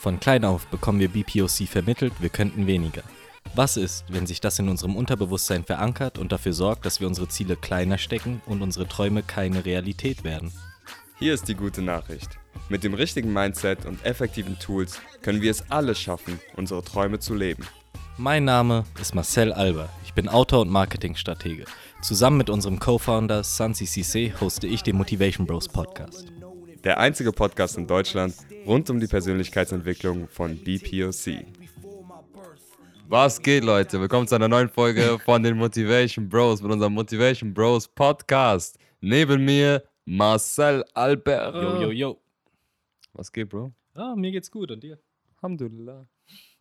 Von klein auf bekommen wir BPOC vermittelt, wir könnten weniger. Was ist, wenn sich das in unserem Unterbewusstsein verankert und dafür sorgt, dass wir unsere Ziele kleiner stecken und unsere Träume keine Realität werden? Hier ist die gute Nachricht. Mit dem richtigen Mindset und effektiven Tools können wir es alle schaffen, unsere Träume zu leben. Mein Name ist Marcel Alber. Ich bin Autor und Marketingstratege. Zusammen mit unserem Co-Founder Sansi Cisse hoste ich den Motivation Bros Podcast. Der einzige Podcast in Deutschland rund um die Persönlichkeitsentwicklung von BPOC. Was geht, Leute? Willkommen zu einer neuen Folge von den Motivation Bros mit unserem Motivation Bros Podcast. Neben mir Marcel Albert. Yo, yo, yo. Was geht, Bro? Ah, mir geht's gut und dir? Alhamdulillah.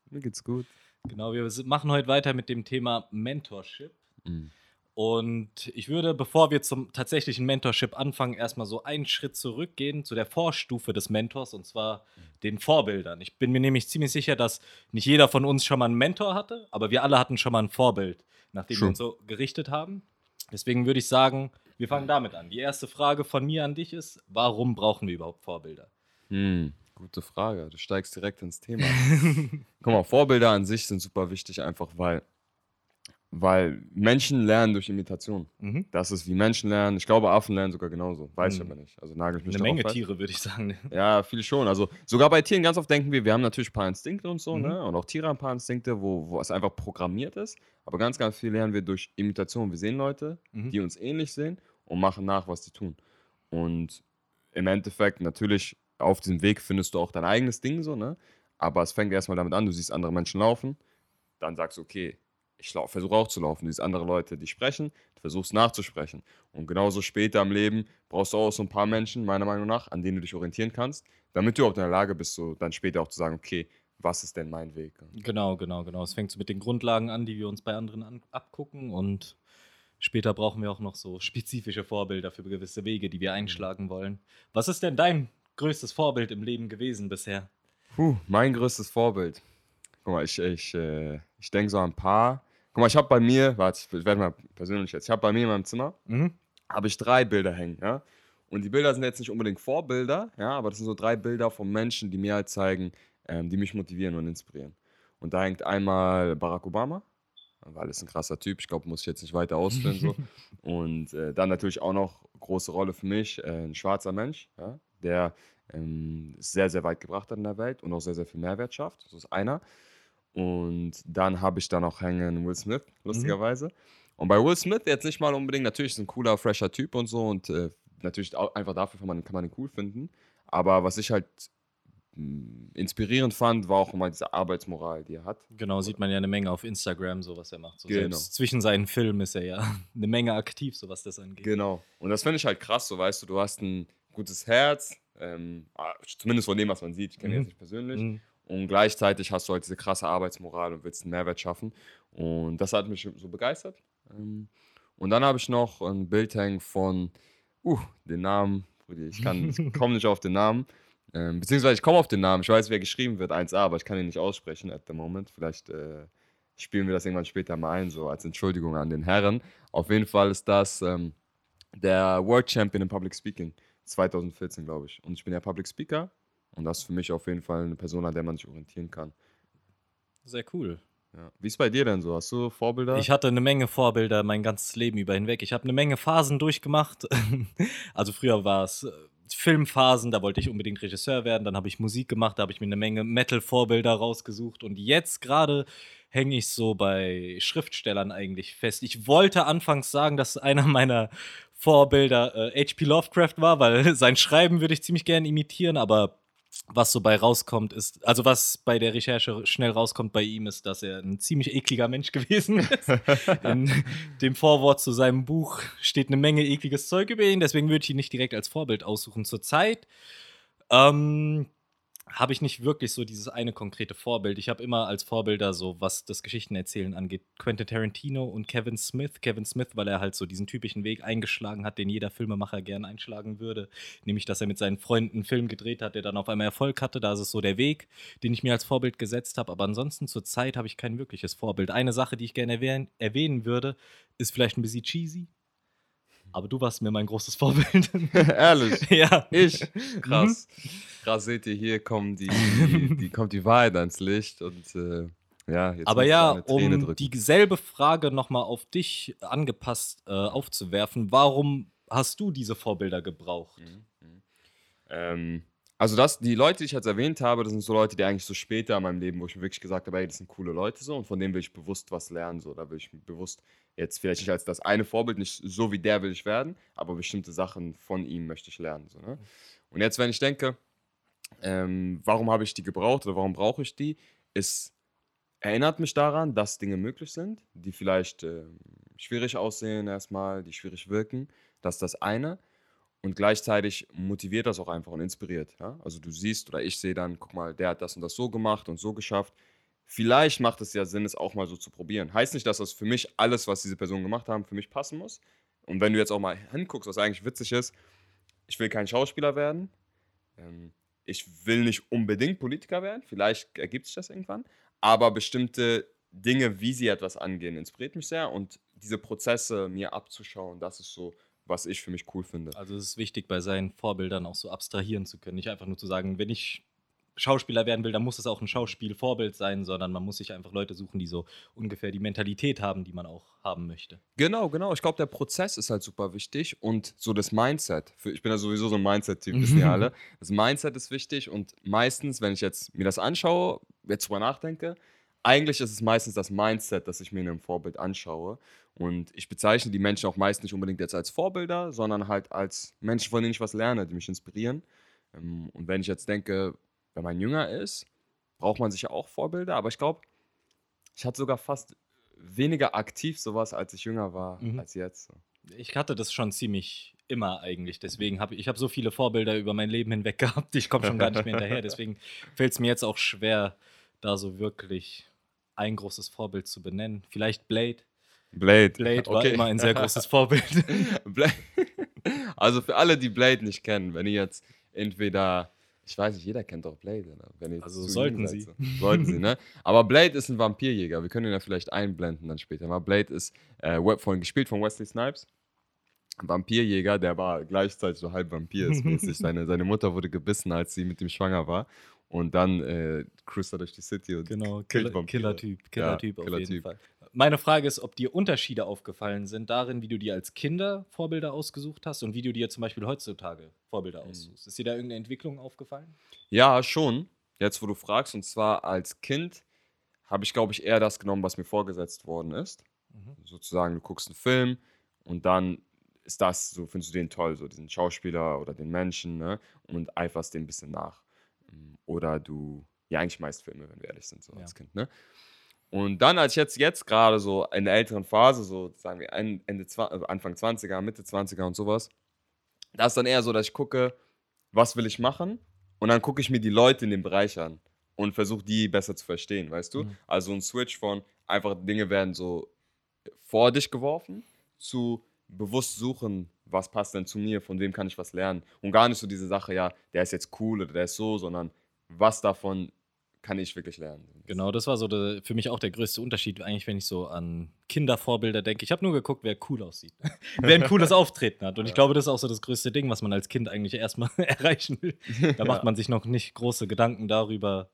Mir geht's gut. Genau, wir machen heute weiter mit dem Thema Mentorship. Mhm. Und ich würde, bevor wir zum tatsächlichen Mentorship anfangen, erstmal so einen Schritt zurückgehen zu der Vorstufe des Mentors und zwar den Vorbildern. Ich bin mir nämlich ziemlich sicher, dass nicht jeder von uns schon mal einen Mentor hatte, aber wir alle hatten schon mal ein Vorbild, nachdem True. wir uns so gerichtet haben. Deswegen würde ich sagen, wir fangen damit an. Die erste Frage von mir an dich ist: Warum brauchen wir überhaupt Vorbilder? Hm, gute Frage. Du steigst direkt ins Thema. Guck mal, Vorbilder an sich sind super wichtig, einfach weil, weil Menschen lernen durch Imitation. Mhm. Das ist wie Menschen lernen. Ich glaube, Affen lernen sogar genauso. Weiß ich Mhm. aber nicht. Also nagel ich mich Eine Menge fest. Tiere, würde ich sagen. Ja, viel schon. Also sogar bei Tieren ganz oft denken wir, wir haben natürlich ein paar Instinkte und so, Mhm. ne? Und auch Tiere haben ein paar Instinkte, wo, wo es einfach programmiert ist. Aber ganz, ganz viel lernen wir durch Imitation. Wir sehen Leute, Mhm. die uns ähnlich sehen und machen nach, was die tun. Und im Endeffekt, natürlich, auf diesem Weg findest du auch dein eigenes Ding so, ne? Aber es fängt erstmal damit an, du siehst andere Menschen laufen, dann sagst du, okay, ich versuche auch zu laufen. Siehst andere Leute, die sprechen, du versuchst nachzusprechen. Und genauso später im Leben brauchst du auch so ein paar Menschen, meiner Meinung nach, an denen du dich orientieren kannst, damit du auch in der Lage bist, so dann später auch zu sagen, okay, was ist denn mein Weg? Genau, genau, genau. Es fängt so mit den Grundlagen an, die wir uns bei anderen an, abgucken und später brauchen wir auch noch so spezifische Vorbilder für gewisse Wege, die wir einschlagen wollen. Was ist denn dein größtes Vorbild im Leben gewesen bisher? Puh, mein größtes Vorbild. Guck mal, ich, ich, äh, ich denke so an ein paar. Guck mal, ich habe bei mir, warte, ich werde mal persönlich jetzt, ich habe bei mir in meinem Zimmer, Mhm. habe ich drei Bilder hängen, ja. Und die Bilder sind jetzt nicht unbedingt Vorbilder, ja, aber das sind so drei Bilder von Menschen, die mir halt zeigen, ähm, die mich motivieren und inspirieren. Und da hängt einmal Barack Obama, weil es ein krasser Typ, ich glaube, muss ich jetzt nicht weiter ausführen. so. Und äh, dann natürlich auch noch große Rolle für mich, äh, ein schwarzer Mensch, ja, der ähm, es sehr, sehr weit gebracht hat in der Welt und auch sehr, sehr viel Mehrwert schafft. Das ist einer. Und dann habe ich da noch hängen Will Smith, lustigerweise. Und bei Will Smith jetzt nicht mal unbedingt, natürlich ist ein cooler, fresher Typ und so und äh, natürlich auch einfach dafür kann man, kann man ihn cool finden. Aber was ich halt mh, inspirierend fand, war auch immer diese Arbeitsmoral, die er hat. Genau, sieht man ja eine Menge auf Instagram, so was er macht. So Genau. Zwischen seinen Filmen ist er ja eine Menge aktiv, so was das angeht. Genau. Und das finde ich halt krass, so weißt du, du hast ein gutes Herz, ähm, ah, zumindest von dem, was man sieht, ich kenne ihn Mhm. jetzt nicht persönlich. Mhm. Und gleichzeitig hast du halt diese krasse Arbeitsmoral und willst einen Mehrwert schaffen. Und das hat mich so begeistert. Ähm, Und dann habe ich noch ein Bild hängen von, uh, den Namen, ich, kann- ich komme nicht auf den Namen. Ähm, beziehungsweise ich komme auf den Namen, ich weiß, wer geschrieben wird, 1a, aber ich kann ihn nicht aussprechen at the moment. Vielleicht äh, spielen wir das irgendwann später mal ein, so als Entschuldigung an den Herren. Auf jeden Fall ist das ähm, der World Champion in Public Speaking 2014, glaube ich. Und ich bin ja Public Speaker und das ist für mich auf jeden Fall eine Person, an der man sich orientieren kann. Sehr cool. Ja. Wie ist bei dir denn so? Hast du Vorbilder? Ich hatte eine Menge Vorbilder mein ganzes Leben über hinweg. Ich habe eine Menge Phasen durchgemacht. Also früher war es äh, Filmphasen, da wollte ich unbedingt Regisseur werden. Dann habe ich Musik gemacht, da habe ich mir eine Menge Metal-Vorbilder rausgesucht. Und jetzt gerade hänge ich so bei Schriftstellern eigentlich fest. Ich wollte anfangs sagen, dass einer meiner Vorbilder äh, H.P. Lovecraft war, weil sein Schreiben würde ich ziemlich gerne imitieren, aber was so bei rauskommt, ist, also was bei der Recherche schnell rauskommt bei ihm, ist, dass er ein ziemlich ekliger Mensch gewesen ist. In dem Vorwort zu seinem Buch steht eine Menge ekliges Zeug über ihn, deswegen würde ich ihn nicht direkt als Vorbild aussuchen. Zurzeit ähm, habe ich nicht wirklich so dieses eine konkrete Vorbild. Ich habe immer als Vorbilder so, was das Geschichtenerzählen angeht, Quentin Tarantino und Kevin Smith. Kevin Smith, weil er halt so diesen typischen Weg eingeschlagen hat, den jeder Filmemacher gern einschlagen würde. Nämlich, dass er mit seinen Freunden einen Film gedreht hat, der dann auf einmal Erfolg hatte. Da ist es so der Weg, den ich mir als Vorbild gesetzt habe. Aber ansonsten zurzeit habe ich kein wirkliches Vorbild. Eine Sache, die ich gerne erwähnen würde, ist vielleicht ein bisschen cheesy. Aber du warst mir mein großes Vorbild. Ehrlich. ja. Ich? Krass. Krass, seht ihr, hier kommen die, die, die kommt die Wahrheit ans Licht und äh, ja, jetzt Aber ja, um drücken. dieselbe Frage nochmal auf dich angepasst äh, aufzuwerfen, warum hast du diese Vorbilder gebraucht? Ähm, also das, die Leute, die ich jetzt erwähnt habe, das sind so Leute, die eigentlich so später in meinem Leben, wo ich mir wirklich gesagt habe, ey, das sind coole Leute so und von denen will ich bewusst was lernen. So, da will ich bewusst jetzt vielleicht nicht als das eine Vorbild, nicht so wie der will ich werden, aber bestimmte Sachen von ihm möchte ich lernen. So, ne? Und jetzt, wenn ich denke, ähm, warum habe ich die gebraucht oder warum brauche ich die, es erinnert mich daran, dass Dinge möglich sind, die vielleicht ähm, schwierig aussehen erstmal, die schwierig wirken. Das ist das eine. Und gleichzeitig motiviert das auch einfach und inspiriert. Ja? Also du siehst oder ich sehe dann, guck mal, der hat das und das so gemacht und so geschafft. Vielleicht macht es ja Sinn, es auch mal so zu probieren. Heißt nicht, dass das für mich alles, was diese Personen gemacht haben, für mich passen muss. Und wenn du jetzt auch mal hinguckst, was eigentlich witzig ist, ich will kein Schauspieler werden. Ähm, ich will nicht unbedingt Politiker werden. Vielleicht ergibt sich das irgendwann. Aber bestimmte Dinge, wie sie etwas angehen, inspiriert mich sehr. Und diese Prozesse mir abzuschauen, das ist so, was ich für mich cool finde. Also es ist wichtig, bei seinen Vorbildern auch so abstrahieren zu können. Nicht einfach nur zu sagen, wenn ich Schauspieler werden will, dann muss es auch ein Schauspielvorbild sein, sondern man muss sich einfach Leute suchen, die so ungefähr die Mentalität haben, die man auch haben möchte. Genau, genau. Ich glaube, der Prozess ist halt super wichtig und so das Mindset. Ich bin ja sowieso so ein Mindset-Typ, wissen ja alle. Das Mindset ist wichtig und meistens, wenn ich jetzt mir das anschaue, jetzt drüber nachdenke, eigentlich ist es meistens das Mindset, das ich mir in einem Vorbild anschaue. Und ich bezeichne die Menschen auch meist nicht unbedingt jetzt als Vorbilder, sondern halt als Menschen, von denen ich was lerne, die mich inspirieren. Ähm, Und wenn ich jetzt denke, wenn man jünger ist, braucht man sicher auch Vorbilder, aber ich glaube, ich hatte sogar fast weniger aktiv sowas, als ich jünger war, Mhm. als jetzt. Ich hatte das schon ziemlich immer eigentlich. Deswegen habe ich, ich habe so viele Vorbilder über mein Leben hinweg gehabt, ich komme schon gar nicht mehr hinterher. Deswegen fällt es mir jetzt auch schwer, da so wirklich ein großes Vorbild zu benennen. Vielleicht Blade. Blade. Blade war Okay. immer ein sehr großes Vorbild. Also für alle, die Blade nicht kennen, wenn ihr jetzt entweder, ich weiß nicht, jeder kennt doch Blade, oder? Wenn ihr jetzt Also sollten sie. Sollten sie, ne? Aber Blade ist ein Vampirjäger. Wir können ihn ja vielleicht einblenden dann später mal. Blade ist äh, von, gespielt von Wesley Snipes. Vampirjäger, der war gleichzeitig so halb Vampir ist mäßig. Seine, seine Mutter wurde gebissen, als sie mit ihm schwanger war. Und dann äh, cruist er durch die City und Genau, Killer-. Killer-Typ, Killer-Typ Ja, auf jeden Killer-Typ. Fall. Meine Frage ist, ob dir Unterschiede aufgefallen sind darin, wie du dir als Kinder Vorbilder ausgesucht hast und wie du dir zum Beispiel heutzutage Vorbilder Mhm. aussuchst. Ist dir da irgendeine Entwicklung aufgefallen? Ja, schon. Jetzt, wo du fragst, und zwar als Kind habe ich, glaube ich, eher das genommen, was mir vorgesetzt worden ist. Mhm. Sozusagen, du guckst einen Film und dann ist das, so findest du den toll, so diesen Schauspieler oder den Menschen, ne? Und eiferst dem ein bisschen nach. Mm, Oder du, ja, eigentlich meist Filme, wenn wir ehrlich sind, so Ja. als Kind, ne? Und dann, als ich jetzt, jetzt gerade so in der älteren Phase, so sagen wir Ende, also Anfang 20er, Mitte 20er und sowas, da ist dann eher so, dass ich gucke, was will ich machen? Und dann gucke ich mir die Leute in dem Bereich an und versuche die besser zu verstehen, weißt du? Mhm. Also ein Switch von einfach Dinge werden so vor dich geworfen zu bewusst suchen, was passt denn zu mir, von wem kann ich was lernen. Und gar nicht so diese Sache, ja, der ist jetzt cool oder der ist so, sondern was davon kann ich wirklich lernen. Genau, das war so der, für mich auch der größte Unterschied, eigentlich, wenn ich so an Kindervorbilder denke. Ich habe nur geguckt, wer cool aussieht. wer ein cooles Auftreten hat. Und ich glaube, das ist auch so das größte Ding, was man als Kind eigentlich erstmal erreichen will. Da macht man sich noch nicht große Gedanken darüber,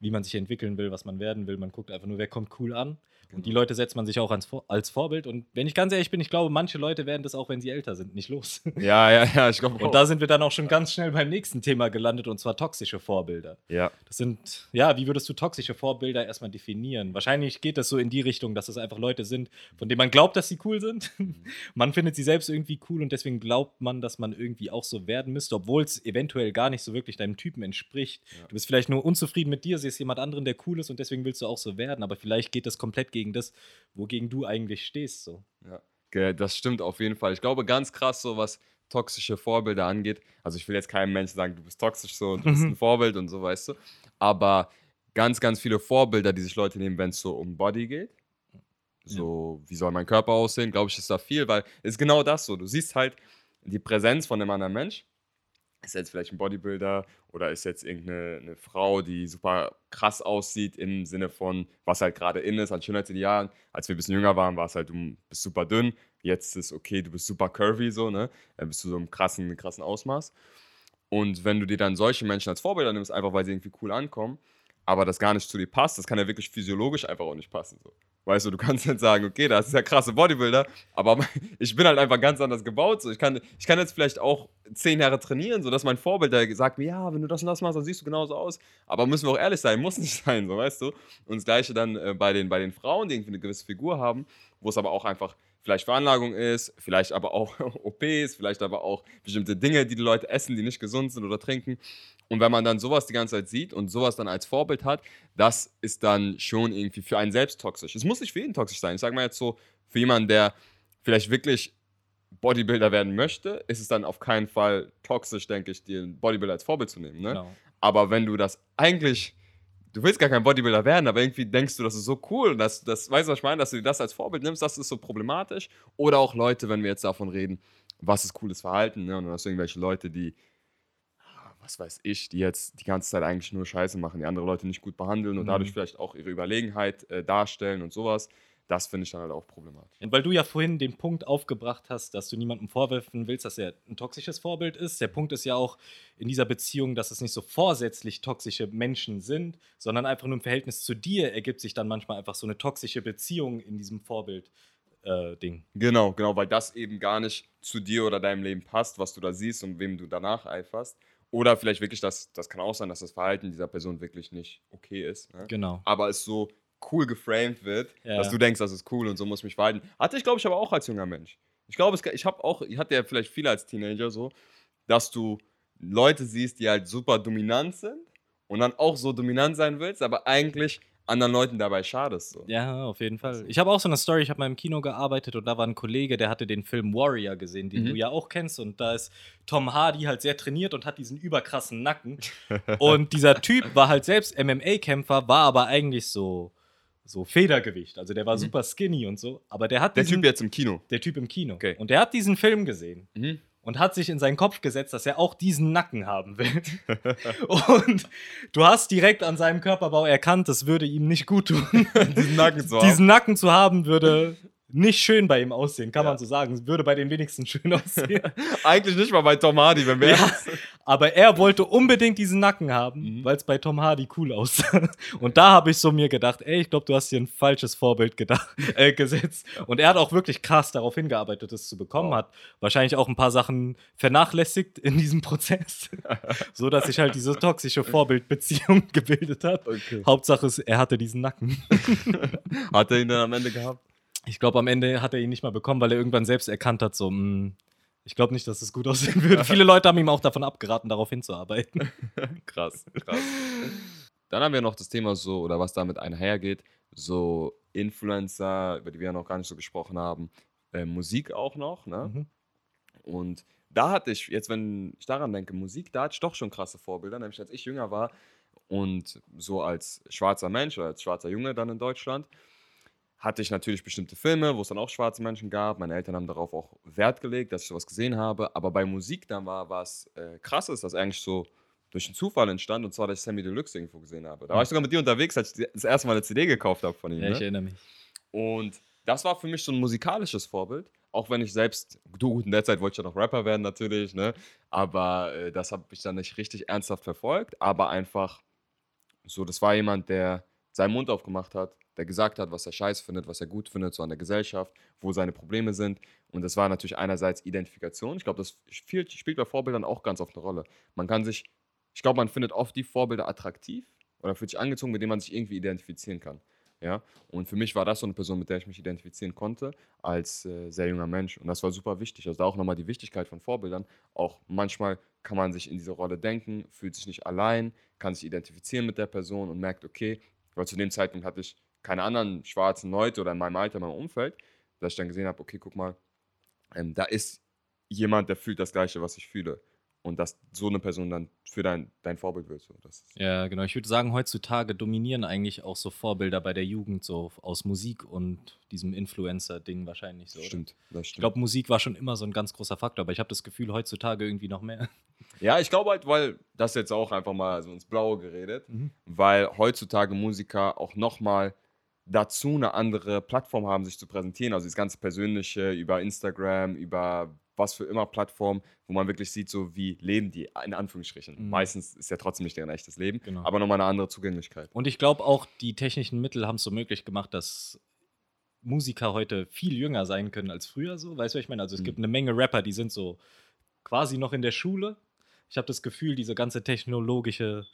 wie man sich entwickeln will, was man werden will. Man guckt einfach nur, wer kommt cool an. Und die Genau. Leute setzt man sich auch als, Vor- als Vorbild. Und wenn ich ganz ehrlich bin, ich glaube, manche Leute werden das auch, wenn sie älter sind, nicht los. Ja, ja, ja, ich glaube Und da sind wir dann auch schon ganz schnell beim nächsten Thema gelandet, und zwar toxische Vorbilder. Ja, Das sind, ja, wie würdest du toxische Vorbilder erstmal definieren? Wahrscheinlich geht das so in die Richtung, dass es einfach Leute sind, von denen man glaubt, dass sie cool sind. man findet sie selbst irgendwie cool und deswegen glaubt man, dass man irgendwie auch so werden müsste, obwohl es eventuell gar nicht so wirklich deinem Typen entspricht. Ja. Du bist vielleicht nur unzufrieden mit dir, siehst jemand anderen, der cool ist und deswegen willst du auch so werden, aber vielleicht geht das komplett gegen das, wogegen du eigentlich stehst. So. Ja, das stimmt auf jeden Fall. Ich glaube, ganz krass, so was toxische Vorbilder angeht. Also, ich will jetzt keinem Menschen sagen, du bist toxisch so und du bist Mhm. ein Vorbild und so, weißt du. Aber ganz, ganz viele Vorbilder, die sich Leute nehmen, wenn es so um Body geht. So, wie soll mein Körper aussehen? Glaube ich, ist da viel, weil es ist genau das so. Du siehst halt die Präsenz von einem anderen Mensch ist jetzt vielleicht ein Bodybuilder oder ist jetzt irgendeine eine Frau, die super krass aussieht im Sinne von, was halt gerade in ist, an Schönheitsidealen. Als wir ein bisschen jünger waren, war es halt, du bist super dünn. Jetzt ist okay, du bist super curvy, so, ne? Dann bist du so im krassen, krassen Ausmaß. Und wenn du dir dann solche Menschen als Vorbilder nimmst, einfach weil sie irgendwie cool ankommen, aber das gar nicht zu dir passt, das kann ja wirklich physiologisch einfach auch nicht passen. So. Weißt du, du kannst jetzt sagen, okay, das ist ja krasse Bodybuilder, aber ich bin halt einfach ganz anders gebaut. So. Ich, kann, ich kann jetzt vielleicht auch zehn Jahre trainieren, sodass mein Vorbild der sagt mir, ja, wenn du das und das machst, dann siehst du genauso aus. Aber müssen wir auch ehrlich sein, muss nicht sein, so weißt du. Und das gleiche dann äh, bei, den, bei den Frauen, die irgendwie eine gewisse Figur haben, wo es aber auch einfach vielleicht Veranlagung ist, vielleicht aber auch OPs, vielleicht aber auch bestimmte Dinge, die die Leute essen, die nicht gesund sind oder trinken. Und wenn man dann sowas die ganze Zeit sieht und sowas dann als Vorbild hat, das ist dann schon irgendwie für einen selbst toxisch. Es muss nicht für jeden toxisch sein. Ich sage mal jetzt so, für jemanden, der vielleicht wirklich Bodybuilder werden möchte, ist es dann auf keinen Fall toxisch, denke ich, den Bodybuilder als Vorbild zu nehmen. Ne? Genau. Aber wenn du das eigentlich, du willst gar kein Bodybuilder werden, aber irgendwie denkst du, das ist so cool, dass, das, weißt du, was ich meine, dass du dir das als Vorbild nimmst, das ist so problematisch. Oder auch Leute, wenn wir jetzt davon reden, was ist cooles Verhalten, ne? und dann hast du irgendwelche Leute, die was weiß ich, die jetzt die ganze Zeit eigentlich nur Scheiße machen, die andere Leute nicht gut behandeln und mhm. dadurch vielleicht auch ihre Überlegenheit äh, darstellen und sowas. Das finde ich dann halt auch problematisch. Und weil du ja vorhin den Punkt aufgebracht hast, dass du niemandem vorwerfen willst, dass er ein toxisches Vorbild ist. Der Punkt ist ja auch in dieser Beziehung, dass es nicht so vorsätzlich toxische Menschen sind, sondern einfach nur im Verhältnis zu dir ergibt sich dann manchmal einfach so eine toxische Beziehung in diesem Vorbild. Äh, Ding. Genau, genau, weil das eben gar nicht zu dir oder deinem Leben passt, was du da siehst und wem du danach eiferst. Oder vielleicht wirklich, das, das kann auch sein, dass das Verhalten dieser Person wirklich nicht okay ist. Ne? Genau. Aber es so cool geframed wird, ja. dass du denkst, das ist cool und so muss mich verhalten. Hatte ich, glaube ich, aber auch als junger Mensch. Ich glaube, ich habe auch, ich hatte ja vielleicht viel als Teenager so, dass du Leute siehst, die halt super dominant sind und dann auch so dominant sein willst, aber eigentlich anderen Leuten dabei schadest. So. Ja, auf jeden Fall. Ich habe auch so eine Story, ich habe mal im Kino gearbeitet und da war ein Kollege, der hatte den Film Warrior gesehen, den mhm. du ja auch kennst. Und da ist Tom Hardy halt sehr trainiert und hat diesen überkrassen Nacken. und dieser Typ war halt selbst MMA-Kämpfer, war aber eigentlich so so Federgewicht. Also der war mhm. super skinny und so. Aber der hat Der diesen, Typ jetzt im Kino. Der Typ im Kino. Okay. Und der hat diesen Film gesehen. Mhm und hat sich in seinen Kopf gesetzt, dass er auch diesen Nacken haben will. und du hast direkt an seinem Körperbau erkannt, das würde ihm nicht gut tun. diesen Nacken zu haben. Diesen Nacken zu haben würde nicht schön bei ihm aussehen, kann ja. man so sagen. Würde bei den wenigsten schön aussehen. Eigentlich nicht mal bei Tom Hardy, wenn wir. Ja, aber er wollte unbedingt diesen Nacken haben, mhm. weil es bei Tom Hardy cool aussah. Und da habe ich so mir gedacht, ey, ich glaube, du hast dir ein falsches Vorbild gedacht, äh, gesetzt. Und er hat auch wirklich krass darauf hingearbeitet, es zu bekommen. Oh. Hat wahrscheinlich auch ein paar Sachen vernachlässigt in diesem Prozess, so dass sich halt diese toxische Vorbildbeziehung gebildet hat. Okay. Hauptsache ist, er hatte diesen Nacken. hat er ihn dann am Ende gehabt? Ich glaube, am Ende hat er ihn nicht mal bekommen, weil er irgendwann selbst erkannt hat, so, mh, hm, ich glaube nicht, dass es gut aussehen würde. Viele Leute haben ihm auch davon abgeraten, darauf hinzuarbeiten. krass, krass. Dann haben wir noch das Thema so, oder was damit einhergeht, so Influencer, über die wir ja noch gar nicht so gesprochen haben, äh, Musik auch noch, ne? Mhm. Und da hatte ich, jetzt wenn ich daran denke, Musik, da hatte ich doch schon krasse Vorbilder, nämlich als ich jünger war und so als schwarzer Mensch oder als schwarzer Junge dann in Deutschland, hatte ich natürlich bestimmte Filme, wo es dann auch schwarze Menschen gab. Meine Eltern haben darauf auch Wert gelegt, dass ich sowas gesehen habe. Aber bei Musik dann war was äh, krasses, das eigentlich so durch einen Zufall entstand. Und zwar, dass ich Sammy Deluxe irgendwo gesehen habe. Da war ich sogar mit dir unterwegs, als ich das erste Mal eine CD gekauft habe von ihm. Ja, ne? ich erinnere mich. Und das war für mich so ein musikalisches Vorbild. Auch wenn ich selbst, du, in der Zeit wollte ich ja noch Rapper werden natürlich, ne? Aber äh, das habe ich dann nicht richtig ernsthaft verfolgt. Aber einfach so, das war jemand, der seinen Mund aufgemacht hat, der gesagt hat, was er scheiße findet, was er gut findet, so an der Gesellschaft, wo seine Probleme sind. Und das war natürlich einerseits Identifikation. Ich glaube, das spielt bei Vorbildern auch ganz oft eine Rolle. Man kann sich, ich glaube, man findet oft die Vorbilder attraktiv oder fühlt sich angezogen, mit denen man sich irgendwie identifizieren kann. Ja, und für mich war das so eine Person, mit der ich mich identifizieren konnte, als äh, sehr junger Mensch. Und das war super wichtig. Also da auch nochmal die Wichtigkeit von Vorbildern. Auch manchmal kann man sich in diese Rolle denken, fühlt sich nicht allein, kann sich identifizieren mit der Person und merkt, okay, weil zu dem Zeitpunkt hatte ich keine anderen schwarzen Leute oder in meinem Alter, in meinem Umfeld, dass ich dann gesehen habe, okay, guck mal, ähm, da ist jemand, der fühlt das Gleiche, was ich fühle. und dass so eine Person dann für dein, dein Vorbild wird. So. Ja, genau. Ich würde sagen, heutzutage dominieren eigentlich auch so Vorbilder bei der Jugend, so aus Musik und diesem Influencer-Ding wahrscheinlich so. stimmt, das Ich stimmt. glaube, Musik war schon immer so ein ganz großer Faktor, aber ich habe das Gefühl, heutzutage irgendwie noch mehr. Ja, ich glaube halt, weil das jetzt auch einfach mal so ins Blaue geredet, weil heutzutage Musiker auch nochmal dazu eine andere Plattform haben, sich zu präsentieren. Also das ganze Persönliche über Instagram, über was für immer Plattformen, wo man wirklich sieht, so wie leben die, in Anführungsstrichen. Mhm. Meistens ist ja trotzdem nicht deren echtes Leben, Genau. aber nochmal eine andere Zugänglichkeit. Und ich glaube auch, die technischen Mittel haben es so möglich gemacht, dass Musiker heute viel jünger sein können als früher so. Weißt du, was ich meine? Also es Mhm. gibt eine Menge Rapper, die sind so quasi noch in der Schule. Ich habe das Gefühl, diese ganze technologische,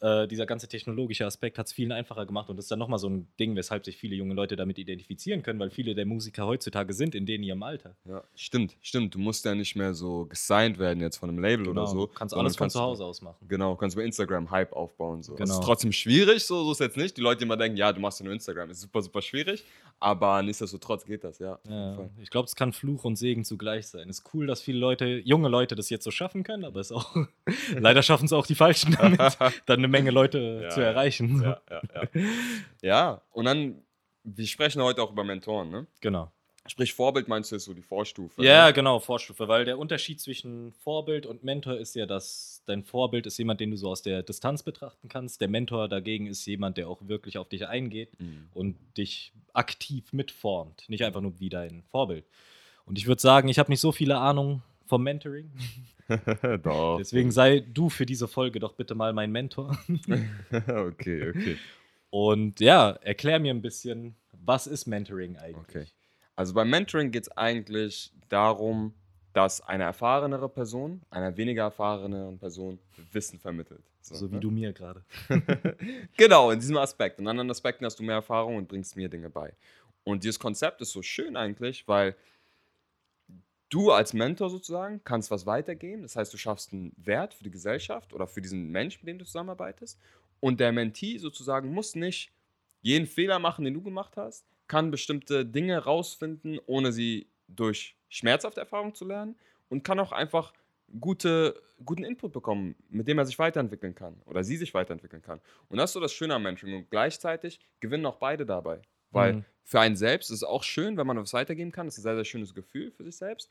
äh, dieser ganze technologische Aspekt hat es vielen einfacher gemacht und das ist dann nochmal so ein Ding, weshalb sich viele junge Leute damit identifizieren können, weil viele der Musiker heutzutage sind in denen ihrem Alter. Ja, stimmt, stimmt. Du musst ja nicht mehr so gesigned werden jetzt von einem Label oder so. Genau, Du kannst alles von kannst zu Hause aus machen. Genau, kannst bei Instagram Hype aufbauen. So. Das Genau. ist trotzdem schwierig, so, so ist jetzt nicht. Die Leute immer denken, ja, du machst ja nur Instagram. Ist super, super schwierig. Aber nichtsdestotrotz geht das, ja. Ja, ich glaube, es kann Fluch und Segen zugleich sein. Ist cool, dass viele Leute, junge Leute, das jetzt so schaffen können, aber es auch leider schaffen es auch die Falschen damit, dann eine Menge Leute Ja, zu erreichen. Ja, ja, ja. und dann, wir sprechen heute auch über Mentoren, ne? Genau. Sprich, Vorbild meinst du ist so die Vorstufe. Ja, ne? genau, Vorstufe, weil der Unterschied zwischen Vorbild und Mentor ist ja, dass dein Vorbild ist jemand, den du so aus der Distanz betrachten kannst. Der Mentor dagegen ist jemand, der auch wirklich auf dich eingeht Mhm. und dich aktiv mitformt, nicht einfach nur wie dein Vorbild. Und ich würde sagen, ich habe nicht so viele Ahnung vom Mentoring. Doch. Deswegen sei du für diese Folge doch bitte mal mein Mentor. okay, okay. Und ja, erklär mir ein bisschen, was ist Mentoring eigentlich? Okay. Also beim Mentoring geht es eigentlich darum, dass eine erfahrenere Person einer weniger erfahreneren Person Wissen vermittelt. So wie ne? du mir gerade. Genau, in diesem Aspekt. In anderen Aspekten hast du mehr Erfahrung und bringst mir Dinge bei. Und dieses Konzept ist so schön eigentlich, weil du als Mentor sozusagen kannst was weitergeben. Das heißt, du schaffst einen Wert für die Gesellschaft oder für diesen Mensch, mit dem du zusammenarbeitest. Und der Mentee sozusagen muss nicht jeden Fehler machen, den du gemacht hast, kann bestimmte Dinge rausfinden, ohne sie durch schmerzhafte Erfahrung zu lernen und kann auch einfach gute, guten Input bekommen, mit dem er sich weiterentwickeln kann oder sie sich weiterentwickeln kann. Und das ist so das Schöne am Mentoring. Und gleichzeitig gewinnen auch beide dabei. Weil Mhm. für einen selbst ist es auch schön, wenn man was weitergeben kann. Das ist ein sehr, sehr schönes Gefühl für sich selbst.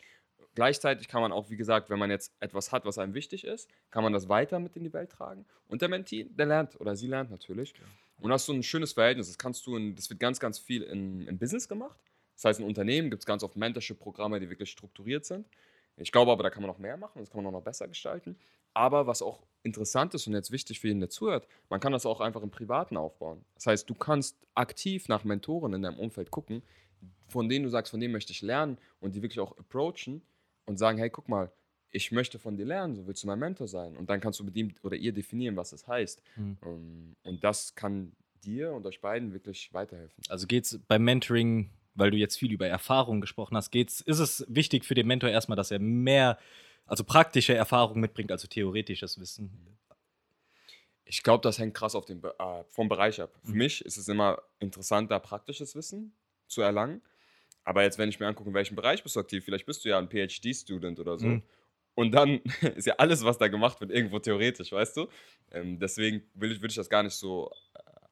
Gleichzeitig kann man auch, wie gesagt, wenn man jetzt etwas hat, was einem wichtig ist, kann man das weiter mit in die Welt tragen. Und der Mentee, der lernt oder sie lernt natürlich. Und das ist so ein schönes Verhältnis. Das kannst du, in, das wird ganz, ganz viel in, im Business gemacht. Das heißt, in Unternehmen gibt es ganz oft Mentorship-Programme, die wirklich strukturiert sind. Ich glaube aber, da kann man noch mehr machen, das kann man auch noch besser gestalten. Aber was auch interessant ist und jetzt wichtig für jeden, der zuhört, man kann das auch einfach im Privaten aufbauen. Das heißt, du kannst aktiv nach Mentoren in deinem Umfeld gucken, von denen du sagst, von denen möchte ich lernen und die wirklich auch approachen und sagen, hey, guck mal, ich möchte von dir lernen, so willst du mein Mentor sein. Und dann kannst du mit ihm oder ihr definieren, was das heißt. Mhm. Ähm, Und das kann dir und euch beiden wirklich weiterhelfen. Also geht es beim Mentoring, weil du jetzt viel über Erfahrung gesprochen hast, geht's, ist es wichtig für den Mentor erstmal, dass er mehr, also praktische Erfahrung mitbringt, also theoretisches Wissen. Ich glaube, das hängt krass auf den äh, vom Bereich ab. Für Mhm. mich ist es immer interessanter, praktisches Wissen zu erlangen. Aber jetzt, wenn ich mir angucke, in welchem Bereich bist du aktiv, vielleicht bist du ja ein PhD-Student oder so. Mhm. Und dann ist ja alles, was da gemacht wird, irgendwo theoretisch, weißt du? Ähm, deswegen will ich, würde ich das gar nicht so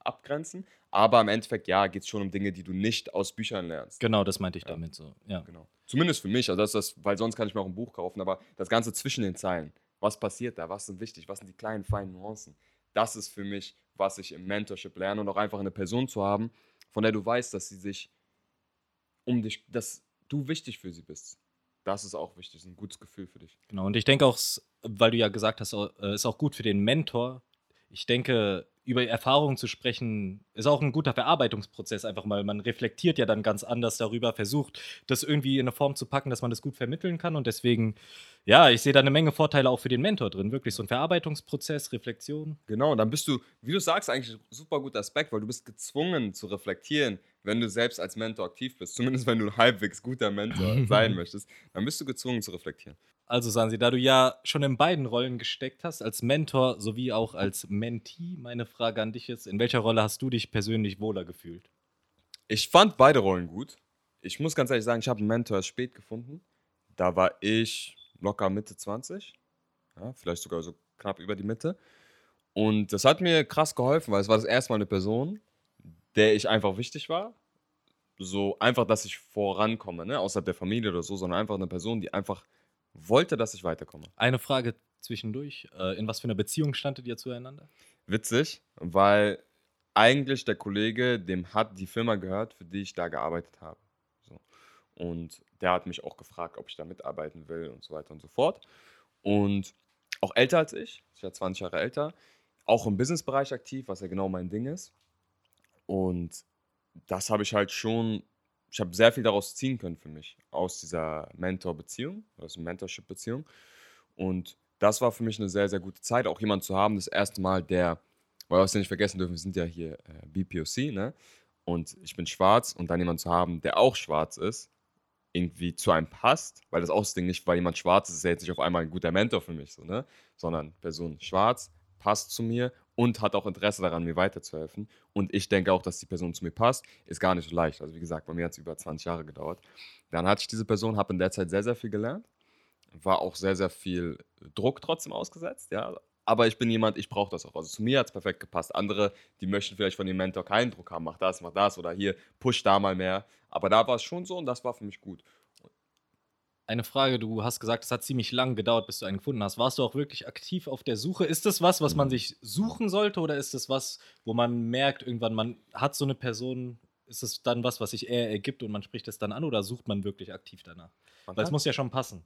abgrenzen. Aber im Endeffekt, ja, geht es schon um Dinge, die du nicht aus Büchern lernst. Genau, das meinte ich Ja. damit so. Ja. Genau. Zumindest für mich, also das ist das, weil sonst kann ich mir auch ein Buch kaufen, aber das Ganze zwischen den Zeilen, was passiert da, was sind wichtig, was sind die kleinen, feinen Nuancen, das ist für mich, was ich im Mentorship lerne und auch einfach eine Person zu haben, von der du weißt, dass sie sich um dich, dass du wichtig für sie bist. Das ist auch wichtig, ist ein gutes Gefühl für dich. Genau. Und ich denke auch, weil du ja gesagt hast, äh, ist auch gut für den Mentor. Ich denke, über Erfahrungen zu sprechen, ist auch ein guter Verarbeitungsprozess, einfach mal. Man reflektiert ja dann ganz anders darüber, versucht, das irgendwie in eine Form zu packen, dass man das gut vermitteln kann. Und deswegen, ja, ich sehe da eine Menge Vorteile auch für den Mentor drin. Wirklich so ein Verarbeitungsprozess, Reflexion. Genau, dann bist du, wie du sagst, eigentlich ein super guter Aspekt, weil du bist gezwungen zu reflektieren, wenn du selbst als Mentor aktiv bist. Zumindest wenn du ein halbwegs guter Mentor sein möchtest, dann bist du gezwungen zu reflektieren. Also, Sansi, da du ja schon in beiden Rollen gesteckt hast, als Mentor sowie auch als Mentee, meine Frage an dich ist: In welcher Rolle hast du dich persönlich wohler gefühlt? Ich fand beide Rollen gut. Ich muss ganz ehrlich sagen, ich habe einen Mentor erst spät gefunden. Da war ich locker Mitte 20. ja, vielleicht sogar so knapp über die Mitte. Und das hat mir krass geholfen, weil es war das erste Mal eine Person, der ich einfach wichtig war. So einfach, dass ich vorankomme, ne? außerhalb der Familie oder so, sondern einfach eine Person, die einfach wollte, dass ich weiterkomme. Eine Frage zwischendurch. Äh, in was für einer Beziehung standet ihr zueinander? Witzig, weil eigentlich der Kollege, dem hat die Firma gehört, für die ich da gearbeitet habe. So. Und der hat mich auch gefragt, ob ich da mitarbeiten will und so weiter und so fort. Und auch älter als ich, ich war 20 Jahre älter, auch im Businessbereich aktiv, was ja genau mein Ding ist. Und das habe ich halt schon, ich habe sehr viel daraus ziehen können für mich, aus dieser Mentor-Beziehung, aus einer Mentorship-Beziehung. Und das war für mich eine sehr, sehr gute Zeit, auch jemanden zu haben, das erste Mal, der, weil wir es ja nicht vergessen dürfen, wir sind ja hier äh, BPOC, ne? Und ich bin schwarz und dann jemanden zu haben, der auch schwarz ist, irgendwie zu einem passt, weil das auch das Ding nicht, weil jemand schwarz ist, ist er jetzt nicht auf einmal ein guter Mentor für mich, so, ne? Sondern Person schwarz, passt zu mir und hat auch Interesse daran, mir weiterzuhelfen. Und ich denke auch, dass die Person zu mir passt, ist gar nicht so leicht. Also wie gesagt, bei mir hat es über 20 Jahre gedauert. Dann hatte ich diese Person, habe in der Zeit sehr, sehr viel gelernt, war auch sehr, sehr viel Druck trotzdem ausgesetzt, ja. Aber ich bin jemand, ich brauche das auch. Also zu mir hat es perfekt gepasst. Andere, die möchten vielleicht von dem Mentor keinen Druck haben, mach das, mach das oder hier, push da mal mehr. Aber da war es schon so und das war für mich gut. Eine Frage, du hast gesagt, es hat ziemlich lang gedauert, bis du einen gefunden hast. Warst du auch wirklich aktiv auf der Suche? Ist das was, was man sich suchen sollte oder ist das was, wo man merkt, irgendwann, man hat so eine Person, ist es dann was, was sich eher ergibt und man spricht es dann an oder sucht man wirklich aktiv danach? Man Weil es muss ja schon passen.